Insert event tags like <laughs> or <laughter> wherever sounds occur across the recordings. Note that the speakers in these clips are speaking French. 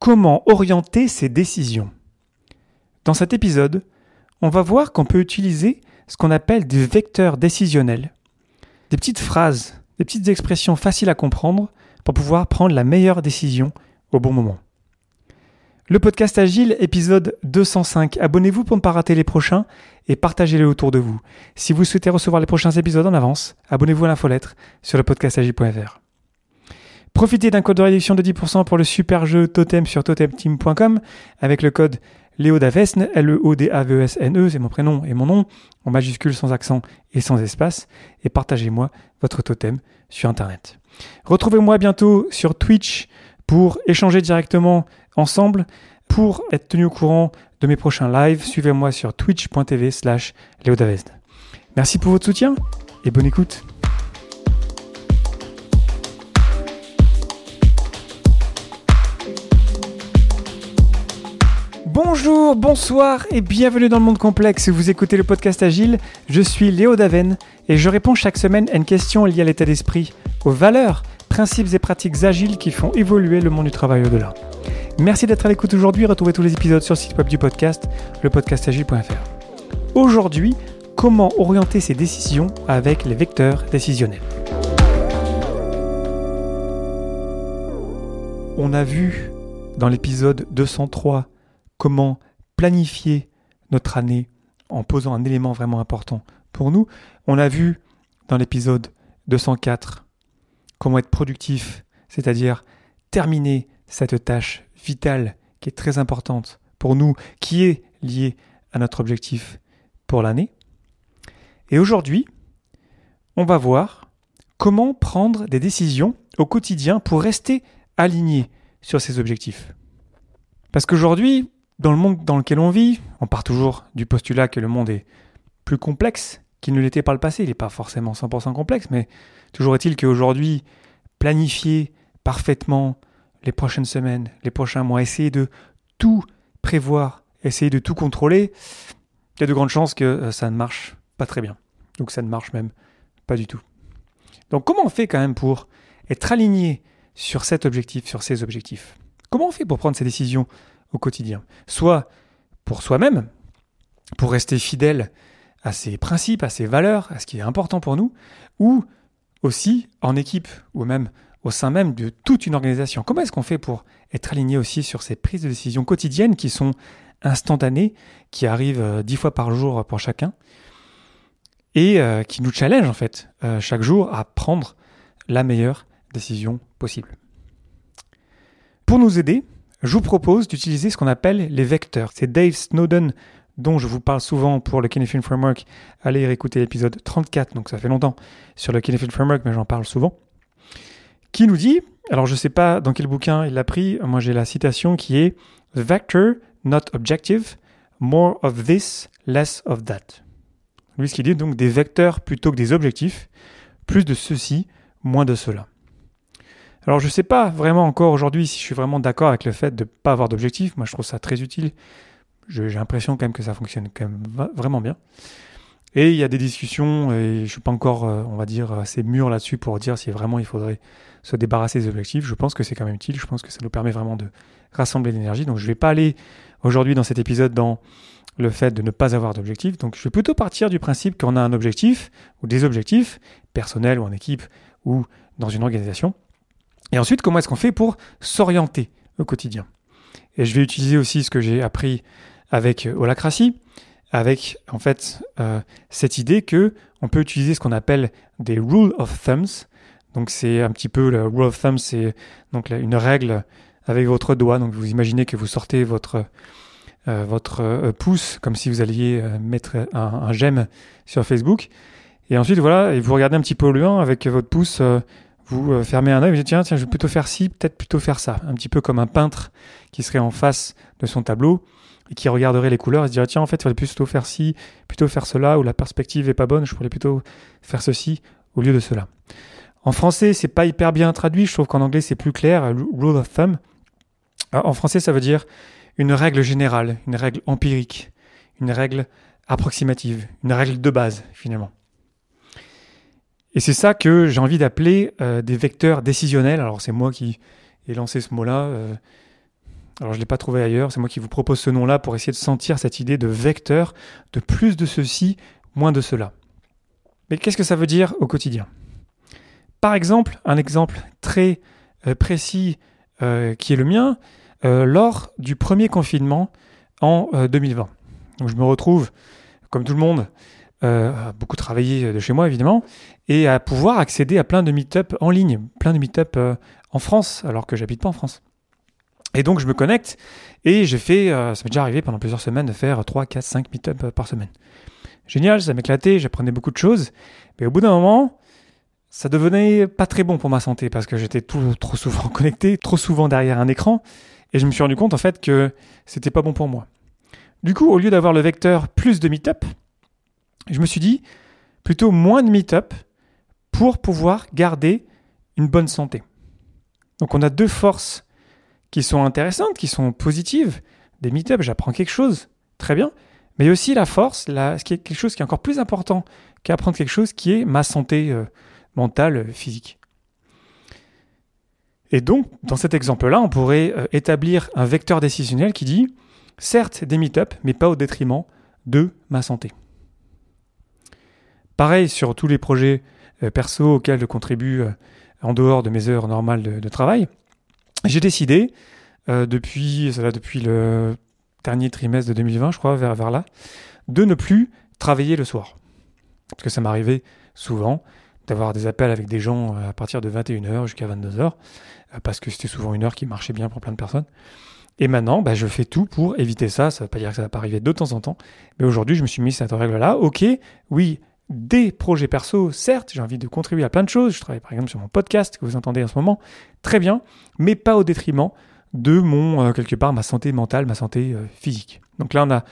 Comment orienter ses décisions Dans cet épisode, on va voir qu'on peut utiliser ce qu'on appelle des vecteurs décisionnels. Des petites phrases, des petites expressions faciles à comprendre pour pouvoir prendre la meilleure décision au bon moment. Le podcast Agile, épisode 205. Abonnez-vous pour ne pas rater les prochains et partagez-les autour de vous. Si vous souhaitez recevoir les prochains épisodes en avance, abonnez-vous à l'infolettre sur le podcastagile.fr. Profitez d'un code de réduction de 10% pour le super jeu Totem sur totemteam.com avec le code Léodavesne, L-E-O-D-A-V-E-S-N-E, c'est mon prénom et mon nom, en majuscule sans accent et sans espace, et partagez-moi votre totem sur Internet. Retrouvez-moi bientôt sur Twitch pour échanger directement ensemble. Pour être tenu au courant de mes prochains lives, suivez-moi sur twitch.tv slash. Merci pour votre soutien et bonne écoute. Bonjour, bonsoir et bienvenue dans le monde complexe. Vous écoutez le podcast Agile. Je suis Léo Daven et je réponds chaque semaine à une question liée à l'état d'esprit, aux valeurs, principes et pratiques agiles qui font évoluer le monde du travail au-delà. Merci d'être à l'écoute aujourd'hui. Retrouvez tous les épisodes sur le site web du podcast, lepodcastagile.fr. Aujourd'hui, comment orienter ses décisions avec les vecteurs décisionnels? On a vu dans l'épisode 203 comment planifier notre année en posant un élément vraiment important pour nous. On a vu dans l'épisode 204 comment être productif, c'est-à-dire terminer cette tâche vitale qui est très importante pour nous, qui est liée à notre objectif pour l'année. Et aujourd'hui, on va voir comment prendre des décisions au quotidien pour rester aligné sur ces objectifs. Parce qu'aujourd'hui, dans le monde dans lequel on vit, on part toujours du postulat que le monde est plus complexe qu'il ne l'était par le passé. Il n'est pas forcément 100% complexe, mais toujours est-il qu'aujourd'hui, planifier parfaitement les prochaines semaines, les prochains mois, essayer de tout prévoir, essayer de tout contrôler, il y a de grandes chances que euh, ça ne marche pas très bien. Donc ça ne marche même pas du tout. Donc comment on fait quand même pour être aligné sur cet objectif, sur ces objectifs? Comment on fait pour prendre ces décisions au quotidien. Soit pour soi-même, pour rester fidèle à ses principes, à ses valeurs, à ce qui est important pour nous, ou aussi en équipe, ou même au sein même de toute une organisation. Comment est-ce qu'on fait pour être aligné aussi sur ces prises de décision quotidiennes qui sont instantanées, qui arrivent euh, dix fois par jour pour chacun, et euh, qui nous challenge en fait euh, chaque jour à prendre la meilleure décision possible? Pour nous aider, je vous propose d'utiliser ce qu'on appelle les vecteurs. C'est Dave Snowden dont je vous parle souvent pour le Kinefin Framework. Allez réécouter l'épisode 34, donc ça fait longtemps, sur le Kinefin Framework, mais j'en parle souvent. Qui nous dit, alors je ne sais pas dans quel bouquin il l'a pris, moi j'ai la citation qui est Vector, not objective, more of this, less of that. Lui, ce qu'il dit, donc des vecteurs plutôt que des objectifs, plus de ceci, moins de cela. Alors je ne sais pas vraiment encore aujourd'hui si je suis vraiment d'accord avec le fait de ne pas avoir d'objectif. Moi je trouve ça très utile. J'ai l'impression quand même que ça fonctionne quand même vraiment bien. Et il y a des discussions et je ne suis pas encore, euh, on va dire, assez mûr là-dessus pour dire si vraiment il faudrait se débarrasser des objectifs. Je pense que c'est quand même utile. Je pense que ça nous permet vraiment de rassembler l'énergie. Donc je ne vais pas aller aujourd'hui dans cet épisode dans le fait de ne pas avoir d'objectif. Donc je vais plutôt partir du principe qu'on a un objectif ou des objectifs personnels ou en équipe ou dans une organisation et ensuite, comment est-ce qu'on fait pour s'orienter au quotidien? Et je vais utiliser aussi ce que j'ai appris avec euh, Holacracy, avec en fait euh, cette idée que on peut utiliser ce qu'on appelle des rule of thumbs. Donc c'est un petit peu le rule of thumbs, c'est donc une règle avec votre doigt. Donc vous imaginez que vous sortez votre euh, votre pouce comme si vous alliez mettre un, un, j'aime sur Facebook. Et ensuite voilà, et vous regardez un petit peu au loin avec votre pouce vous euh, fermez un œil, vous dites tiens, tiens, je vais plutôt faire ci, peut-être plutôt faire ça. Un petit peu comme un peintre qui serait en face de son tableau et qui regarderait les couleurs et se dirait tiens, en fait, il faudrait plutôt faire ci, plutôt faire cela, ou la perspective est pas bonne, je pourrais plutôt faire ceci au lieu de cela. En français, c'est pas hyper bien traduit, je trouve qu'en anglais c'est plus clair, rule of thumb. En français, ça veut dire une règle générale, une règle empirique, une règle approximative, une règle de base finalement. Et c'est ça que j'ai envie d'appeler euh, des vecteurs décisionnels. Alors c'est moi qui ai lancé ce mot-là. Euh, Alors je ne l'ai pas trouvé ailleurs, c'est moi qui vous propose ce nom-là pour essayer de sentir cette idée de vecteur, de plus de ceci, moins de cela. Mais qu'est-ce que ça veut dire au quotidien? Par exemple, un exemple très euh, précis qui est le mien, lors du premier confinement en 2020. Donc je me retrouve, comme tout le monde, beaucoup travailler de chez moi évidemment, et à pouvoir accéder à plein de meet-up en ligne, plein de meet-up en France, alors que j'habite pas en France. Et donc je me connecte et j'ai fait, ça m'est déjà arrivé pendant plusieurs semaines de faire 3, 4, 5 meet-up par semaine. Génial, ça m'éclatait, j'apprenais beaucoup de choses, mais au bout d'un moment, ça devenait pas très bon pour ma santé parce que j'étais trop souvent <laughs> connecté, trop souvent derrière un écran, et je me suis rendu compte en fait que c'était pas bon pour moi. Du coup, au lieu d'avoir le vecteur plus de meet-up, je me suis dit plutôt moins de meet-up pour pouvoir garder une bonne santé. Donc on a deux forces qui sont intéressantes, qui sont positives. Des meet-up, j'apprends quelque chose, très bien, mais aussi la force, ce qui est quelque chose qui est encore plus important qu'apprendre quelque chose qui est ma santé euh, mentale, euh, physique. Et donc, dans cet exemple-là, on pourrait euh, établir un vecteur décisionnel qui dit, certes, des meet-up, mais pas au détriment de ma santé. Pareil sur tous les projets perso auxquels je contribue en dehors de mes heures normales de, travail. J'ai décidé, depuis, ça depuis le dernier trimestre de 2020, je crois, vers, vers là, de ne plus travailler le soir. Parce que ça m'arrivait souvent d'avoir des appels avec des gens euh, à partir de 21h jusqu'à 22h, euh, parce que c'était souvent une heure qui marchait bien pour plein de personnes. Et maintenant, bah, je fais tout pour éviter ça. Ça ne veut pas dire que ça va pas arriver de temps en temps. Mais aujourd'hui, je me suis mis cette règle-là. Ok, oui, des projets perso, certes, j'ai envie de contribuer à plein de choses. Je travaille par exemple sur mon podcast que vous entendez en ce moment. Très bien, mais pas au détriment de mon, euh, quelque part, ma santé mentale, ma santé physique. Donc là, on a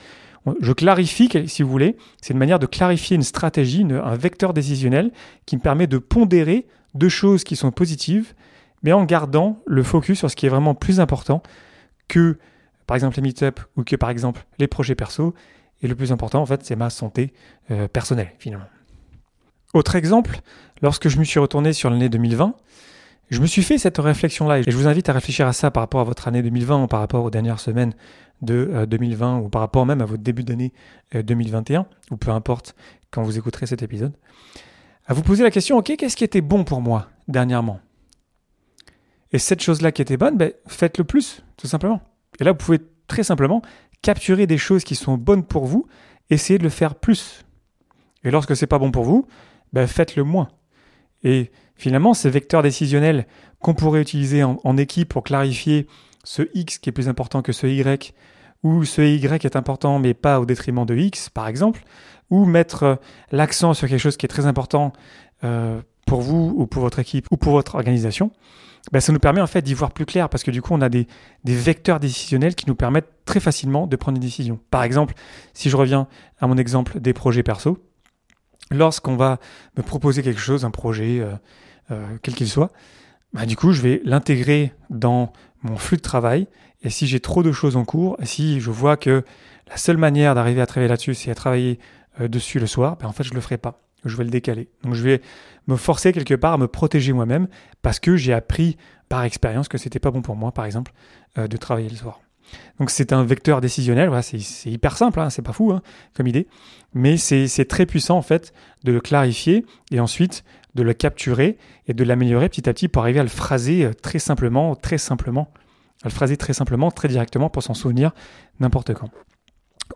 je clarifie, si vous voulez, c'est une manière de clarifier une stratégie, un vecteur décisionnel qui me permet de pondérer deux choses qui sont positives, mais en gardant le focus sur ce qui est vraiment plus important que, par exemple, les meet-up ou que, par exemple, les projets perso. Et le plus important, en fait, c'est ma santé euh, personnelle, finalement. Autre exemple, lorsque je me suis retourné sur l'année 2020, je me suis fait cette réflexion-là, et je vous invite à réfléchir à ça par rapport à votre année 2020, par rapport aux dernières semaines de 2020, euh, ou par rapport même à votre début d'année 2021, euh, ou peu importe quand vous écouterez cet épisode, à vous poser la question, ok, qu'est-ce qui était bon pour moi dernièrement? Et cette chose-là qui était bonne, ben, faites-le plus, tout simplement. Et là, vous pouvez très simplement capturer des choses qui sont bonnes pour vous, essayez de le faire plus. Et lorsque c'est pas bon pour vous, ben, faites-le moins. Et finalement, ces vecteurs décisionnels qu'on pourrait utiliser en, équipe pour clarifier ce X qui est plus important que ce Y, ou ce Y est important mais pas au détriment de X, par exemple, ou mettre euh, l'accent sur quelque chose qui est très important euh, pour vous ou pour votre équipe ou pour votre organisation, ben, ça nous permet en fait d'y voir plus clair parce que du coup on a des, vecteurs décisionnels qui nous permettent très facilement de prendre des décisions. Par exemple, si je reviens à mon exemple des projets perso, lorsqu'on va me proposer quelque chose, un projet, euh, euh, quel qu'il soit, bah, du coup, je vais l'intégrer dans mon flux de travail. Et si j'ai trop de choses en cours, si je vois que la seule manière d'arriver à travailler là-dessus, c'est à travailler euh, dessus le soir, bah, en fait, je le ferai pas. Je vais le décaler. Donc, je vais me forcer quelque part à me protéger moi-même parce que j'ai appris par expérience que c'était pas bon pour moi, par exemple, de travailler le soir. Donc c'est un vecteur décisionnel, voilà, c'est hyper simple, hein, c'est pas fou hein, comme idée, mais c'est très puissant en fait de le clarifier et ensuite de le capturer et de l'améliorer petit à petit pour arriver à le phraser euh, très simplement, très simplement, à le phraser très simplement, très directement pour s'en souvenir n'importe quand.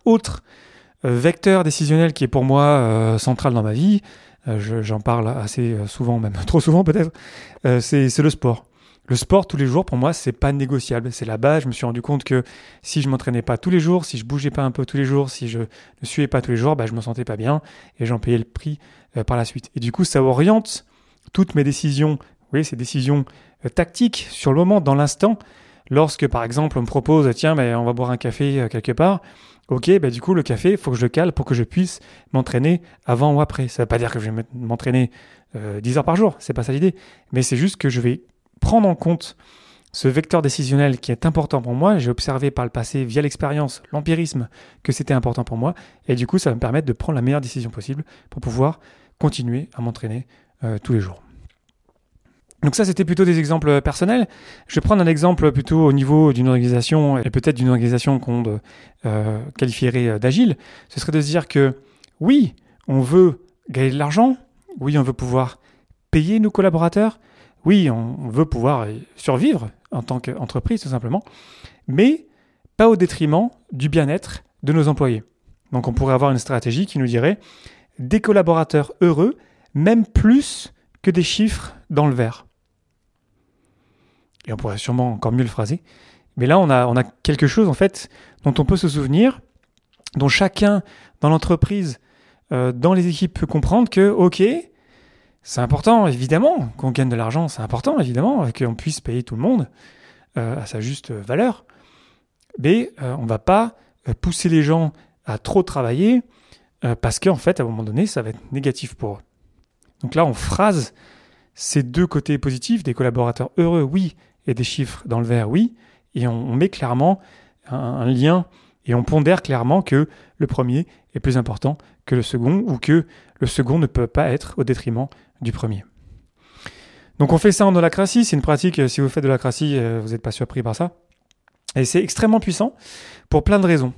Autre euh, vecteur décisionnel qui est pour moi euh, central dans ma vie, j'en parle assez souvent, même <laughs> trop souvent peut-être, c'est le sport le sport tous les jours, pour moi, c'est pas négociable. C'est la base. Je me suis rendu compte que si je m'entraînais pas tous les jours, si je bougeais pas un peu tous les jours, si je ne suivais pas tous les jours, bah, je me sentais pas bien et j'en payais le prix euh, par la suite. Et du coup, ça oriente toutes mes décisions, oui, ces décisions euh, tactiques sur le moment, dans l'instant. Lorsque, par exemple, on me propose, tiens, mais on va boire un café euh, quelque part. Ok, bah du coup, le café, il faut que je le cale pour que je puisse m'entraîner avant ou après. Ça ne veut pas dire que je vais m'entraîner 10 heures par jour, c'est pas ça l'idée. Mais c'est juste que je vais prendre en compte ce vecteur décisionnel qui est important pour moi. J'ai observé par le passé, via l'expérience, l'empirisme, que c'était important pour moi. Et du coup, ça va me permettre de prendre la meilleure décision possible pour pouvoir continuer à m'entraîner euh, tous les jours. Donc ça, c'était plutôt des exemples personnels. Je vais prendre un exemple plutôt au niveau d'une organisation, et peut-être d'une organisation qu'on euh, qualifierait d'agile. Ce serait de se dire que oui, on veut gagner de l'argent, oui, on veut pouvoir payer nos collaborateurs, oui, on veut pouvoir survivre en tant qu'entreprise tout simplement, mais pas au détriment du bien-être de nos employés. Donc on pourrait avoir une stratégie qui nous dirait des collaborateurs heureux, même plus que des chiffres dans le vert et on pourrait sûrement encore mieux le phraser. Mais là, on a, quelque chose, en fait, dont on peut se souvenir, dont chacun dans l'entreprise, euh, dans les équipes peut comprendre que, OK, c'est important, évidemment, qu'on gagne de l'argent, c'est important, évidemment, qu'on puisse payer tout le monde euh, à sa juste valeur. Mais euh, on ne va pas pousser les gens à trop travailler parce qu'en fait, à un moment donné, ça va être négatif pour eux. Donc là, on phrase ces deux côtés positifs, des collaborateurs heureux, oui, et des chiffres dans le vert, oui, et on, met clairement un, lien et on pondère clairement que le premier est plus important que le second ou que le second ne peut pas être au détriment du premier. Donc on fait ça en holacratie, c'est une pratique, euh, si vous faites de l'holacratie, euh, vous n'êtes pas surpris par ça. Et c'est extrêmement puissant pour plein de raisons.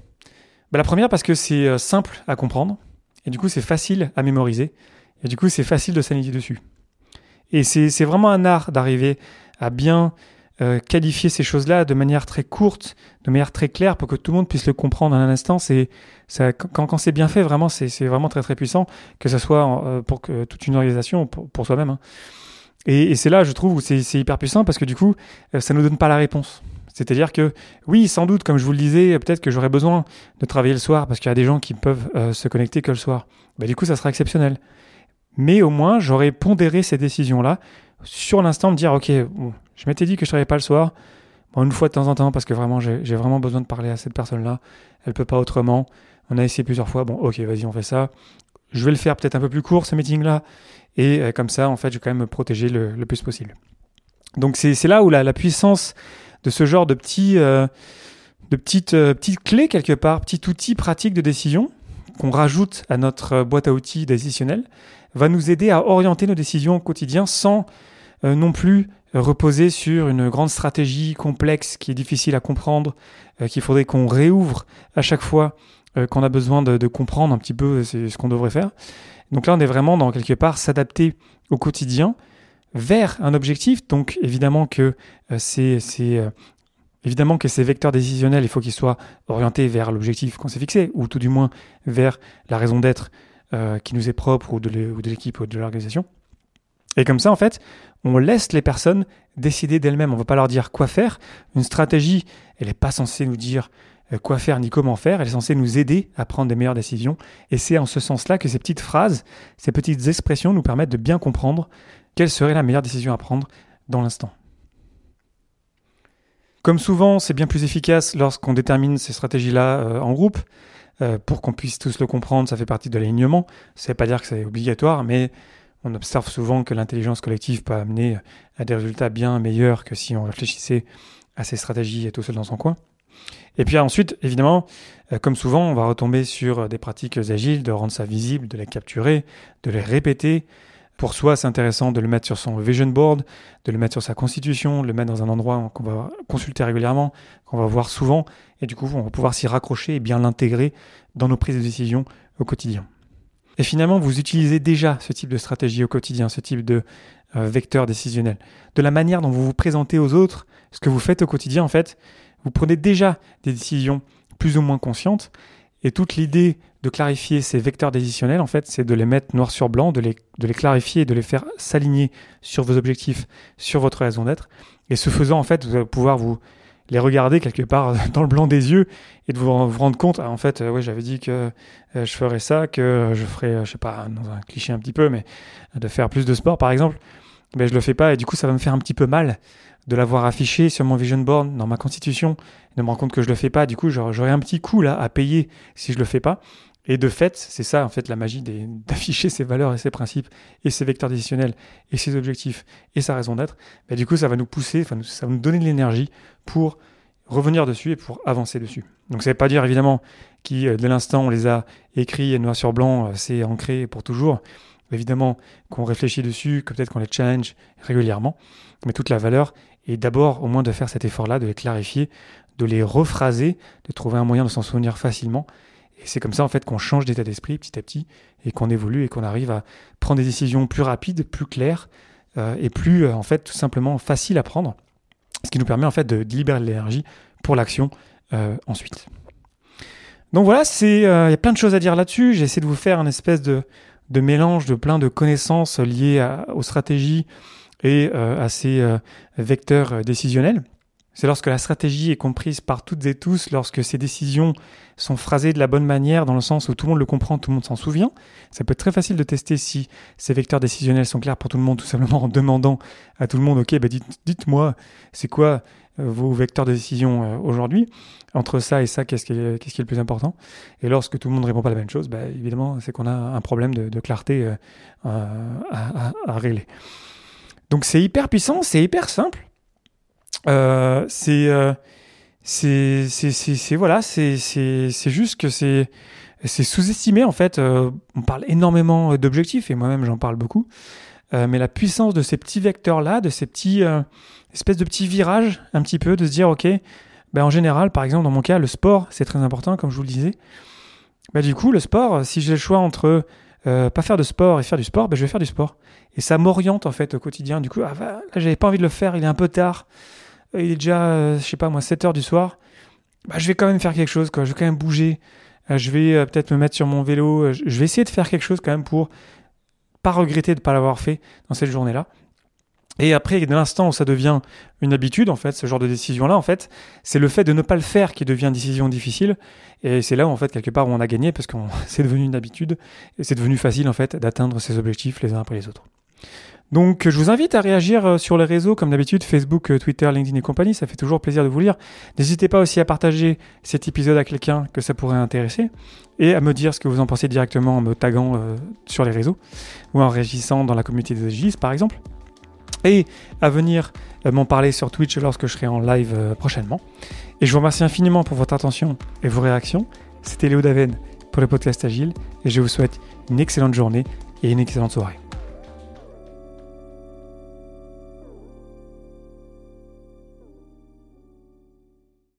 Bah, la première parce que c'est euh, simple à comprendre, et du coup c'est facile à mémoriser, et du coup c'est facile de s'aligner dessus. Et c'est vraiment un art d'arriver à bien euh, qualifier ces choses-là de manière très courte, de manière très claire pour que tout le monde puisse le comprendre en un instant. C'est ça, quand, quand c'est bien fait, vraiment, c'est vraiment très très puissant, que ce soit euh, pour que, toute une organisation, pour, pour soi-même. Hein. Et, et c'est là, je trouve, où c'est hyper puissant parce que du coup, euh, ça nous donne pas la réponse. C'est-à-dire que oui, sans doute, comme je vous le disais, peut-être que j'aurais besoin de travailler le soir parce qu'il y a des gens qui peuvent se connecter que le soir. Bah, du coup, ça sera exceptionnel. Mais au moins, j'aurais pondéré ces décisions-là sur l'instant, de dire, ok, bon, je m'étais dit que je travaillais pas le soir. Bon, une fois de temps en temps, parce que vraiment, j'ai vraiment besoin de parler à cette personne-là. Elle peut pas autrement. On a essayé plusieurs fois. Bon, ok, vas-y, on fait ça. Je vais le faire peut-être un peu plus court, ce meeting-là. Et euh, comme ça, en fait, je vais quand même me protéger le, plus possible. Donc, c'est là où la, la, puissance de ce genre de, petits, euh, de petites, euh, petites clés, quelque part, petit outil pratique de décision qu'on rajoute à notre boîte à outils décisionnelle, va nous aider à orienter nos décisions au quotidien sans non plus reposer sur une grande stratégie complexe qui est difficile à comprendre, euh, qu'il faudrait qu'on réouvre à chaque fois euh, qu'on a besoin de, comprendre un petit peu ce qu'on devrait faire. Donc là, on est vraiment dans quelque part s'adapter au quotidien vers un objectif. Donc évidemment que euh, c'est évidemment que ces vecteurs décisionnels, il faut qu'ils soient orientés vers l'objectif qu'on s'est fixé, ou tout du moins vers la raison d'être qui nous est propre ou de l'équipe ou de l'organisation. Et comme ça, en fait, on laisse les personnes décider d'elles-mêmes. On ne va pas leur dire quoi faire. Une stratégie, elle n'est pas censée nous dire euh, quoi faire ni comment faire. Elle est censée nous aider à prendre des meilleures décisions. Et c'est en ce sens-là que ces petites phrases, ces petites expressions nous permettent de bien comprendre quelle serait la meilleure décision à prendre dans l'instant. Comme souvent, c'est bien plus efficace lorsqu'on détermine ces stratégies-là euh, en groupe. Euh, pour qu'on puisse tous le comprendre, ça fait partie de l'alignement. Ça ne veut pas dire que c'est obligatoire, mais on observe souvent que l'intelligence collective peut amener à des résultats bien meilleurs que si on réfléchissait à ces stratégies tout seul dans son coin. Et puis ensuite, évidemment, euh, comme souvent, on va retomber sur des pratiques agiles, de rendre ça visible, de les capturer, de les répéter. Pour soi, c'est intéressant de le mettre sur son vision board, de le mettre sur sa constitution, de le mettre dans un endroit qu'on va consulter régulièrement, qu'on va voir souvent, et du coup, on va pouvoir s'y raccrocher et bien l'intégrer dans nos prises de décision au quotidien. Et finalement, vous utilisez déjà ce type de stratégie au quotidien, ce type de euh, vecteur décisionnel. De la manière dont vous vous présentez aux autres, ce que vous faites au quotidien, en fait, vous prenez déjà des décisions plus ou moins conscientes. Et toute l'idée de clarifier ces vecteurs décisionnels, en fait, c'est de les mettre noir sur blanc, de les, de les clarifier, de les faire s'aligner sur vos objectifs, sur votre raison d'être. Et ce faisant, en fait, vous allez pouvoir vous les regarder quelque part <laughs> dans le blanc des yeux et de vous, rendre compte, ah, en fait, euh, ouais, j'avais dit que euh, je ferais ça, que je ferais, euh, je sais pas, un cliché un petit peu, mais de faire plus de sport par exemple, mais je le fais pas et du coup ça va me faire un petit peu mal de l'avoir affiché sur mon vision board dans ma constitution, de me rendre compte que je le fais pas, du coup j'aurais un petit coup là à payer si je le fais pas. Et de fait, c'est ça en fait la magie <laughs> d'afficher ses valeurs et ses principes et ses vecteurs décisionnels et ses objectifs et sa raison d'être. Bah, du coup, ça va nous pousser, ça va nous donner de l'énergie pour revenir dessus et pour avancer dessus. Donc ça ne veut pas dire évidemment que euh, dès l'instant on les a écrits noir sur blanc, euh, c'est ancré pour toujours. évidemment qu'on réfléchit dessus, que peut-être qu'on les challenge régulièrement, mais toute la valeur est d'abord au moins de faire cet effort-là, de les clarifier, de les rephraser, de trouver un moyen de s'en souvenir facilement. Et c'est comme ça en fait qu'on change d'état d'esprit petit à petit et qu'on évolue et qu'on arrive à prendre des décisions plus rapides, plus claires euh, et plus en fait tout simplement faciles à prendre, ce qui nous permet en fait de libérer l'énergie pour l'action ensuite. Donc voilà, c'est euh, il y a plein de choses à dire là-dessus. J'ai essayé de vous faire un espèce de, de mélange de plein de connaissances liées aux stratégies et euh, à ces euh, vecteurs décisionnels. C'est lorsque la stratégie est comprise par toutes et tous, lorsque ces décisions sont phrasées de la bonne manière, dans le sens où tout le monde le comprend, tout le monde s'en souvient. Ça peut être très facile de tester si ces vecteurs décisionnels sont clairs pour tout le monde, tout simplement en demandant à tout le monde, ok, bah dites, dites-moi, c'est quoi vos vecteurs de décision aujourd'hui? Entre ça et ça, qu'est-ce qui, est, qui est le plus important? Et lorsque tout le monde répond pas la même chose, bah, évidemment, c'est qu'on a un problème de, clarté euh, à, régler. Donc c'est hyper puissant, c'est hyper simple. Euh, euh, c'est, c'est, c'est, voilà, c'est, c'est, c'est juste que c'est, c'est sous-estimé en fait. on parle énormément d'objectifs et moi-même j'en parle beaucoup. mais la puissance de ces petits vecteurs là, de ces petits espèces de petits virages, un petit peu, de se dire ok, ben, en général, par exemple, dans mon cas, le sport, c'est très important, comme je vous le disais. Ben, du coup, le sport, si j'ai le choix entre euh, pas faire de sport et faire du sport, ben, je vais faire du sport. Et ça m'oriente en fait au quotidien. Du coup, ah, là, j'avais pas envie de le faire, il est un peu tard. Euh, il est déjà, euh, je sais pas moi, 7 heures du soir. Ben, je vais quand même faire quelque chose. Je vais quand même bouger. je vais peut-être me mettre sur mon vélo. je vais essayer de faire quelque chose quand même pour pas regretter de ne pas l'avoir fait dans cette journée-là. Et après, de l'instant où ça devient une habitude, en fait, ce genre de décision-là, en fait, c'est le fait de ne pas le faire qui devient une décision difficile. Et c'est là où, en fait, quelque part, où on a gagné parce que <laughs> c'est devenu une habitude et c'est devenu facile, en fait, d'atteindre ses objectifs les uns après les autres. Donc, je vous invite à réagir euh, sur les réseaux, comme d'habitude, Facebook, euh, Twitter, LinkedIn et compagnie. Ça fait toujours plaisir de vous lire. N'hésitez pas aussi à partager cet épisode à quelqu'un que ça pourrait intéresser et à me dire ce que vous en pensez directement en me taguant euh, sur les réseaux ou en réagissant dans la communauté des GIS, par exemple et à venir m'en parler sur Twitch lorsque je serai en live prochainement. Et je vous remercie infiniment pour votre attention et vos réactions. C'était Léo Daven pour le podcast Agile et je vous souhaite une excellente journée et une excellente soirée.